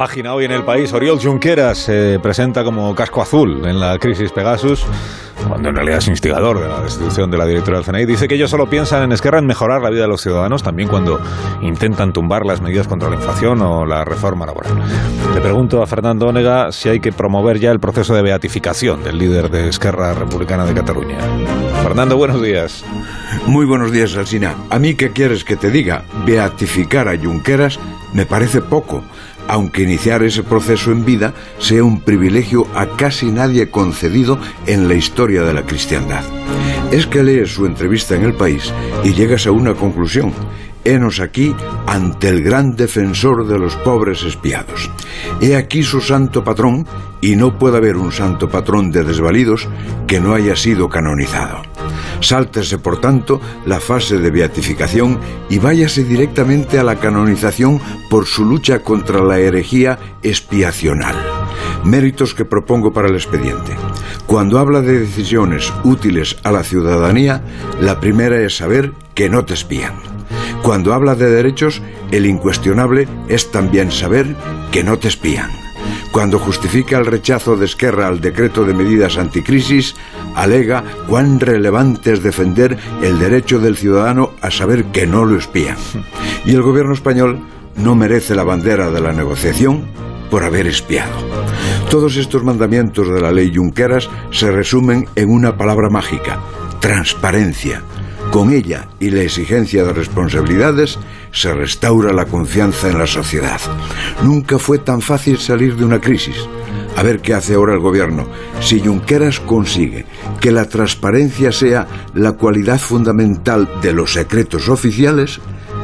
Página hoy en el país, Oriol Junqueras se presenta como casco azul en la crisis Pegasus, cuando en realidad es instigador de la destitución de la directora del CNI. Dice que ellos solo piensan en Esquerra en mejorar la vida de los ciudadanos, también cuando intentan tumbar las medidas contra la inflación o la reforma laboral. Le pregunto a Fernando Onega si hay que promover ya el proceso de beatificación del líder de Esquerra Republicana de Cataluña. Fernando, buenos días. Muy buenos días, Alsina. A mí, ¿qué quieres que te diga? Beatificar a Junqueras me parece poco aunque iniciar ese proceso en vida sea un privilegio a casi nadie concedido en la historia de la cristiandad. Es que lees su entrevista en el país y llegas a una conclusión. Henos aquí ante el gran defensor de los pobres espiados. He aquí su santo patrón, y no puede haber un santo patrón de desvalidos que no haya sido canonizado. Sáltese, por tanto, la fase de beatificación y váyase directamente a la canonización por su lucha contra la herejía expiacional. Méritos que propongo para el expediente. Cuando habla de decisiones útiles a la ciudadanía, la primera es saber que no te espían. Cuando habla de derechos, el incuestionable es también saber que no te espían. Cuando justifica el rechazo de Esquerra al decreto de medidas anticrisis, alega cuán relevante es defender el derecho del ciudadano a saber que no lo espían. Y el gobierno español no merece la bandera de la negociación por haber espiado. Todos estos mandamientos de la ley Junqueras se resumen en una palabra mágica, transparencia. Con ella y la exigencia de responsabilidades se restaura la confianza en la sociedad. Nunca fue tan fácil salir de una crisis. A ver qué hace ahora el gobierno. Si Junqueras consigue que la transparencia sea la cualidad fundamental de los secretos oficiales,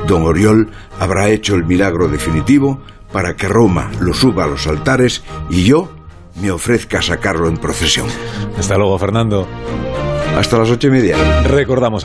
don Oriol habrá hecho el milagro definitivo para que Roma lo suba a los altares y yo me ofrezca a sacarlo en procesión. Hasta luego, Fernando. Hasta las ocho y media. Recordamos ahora.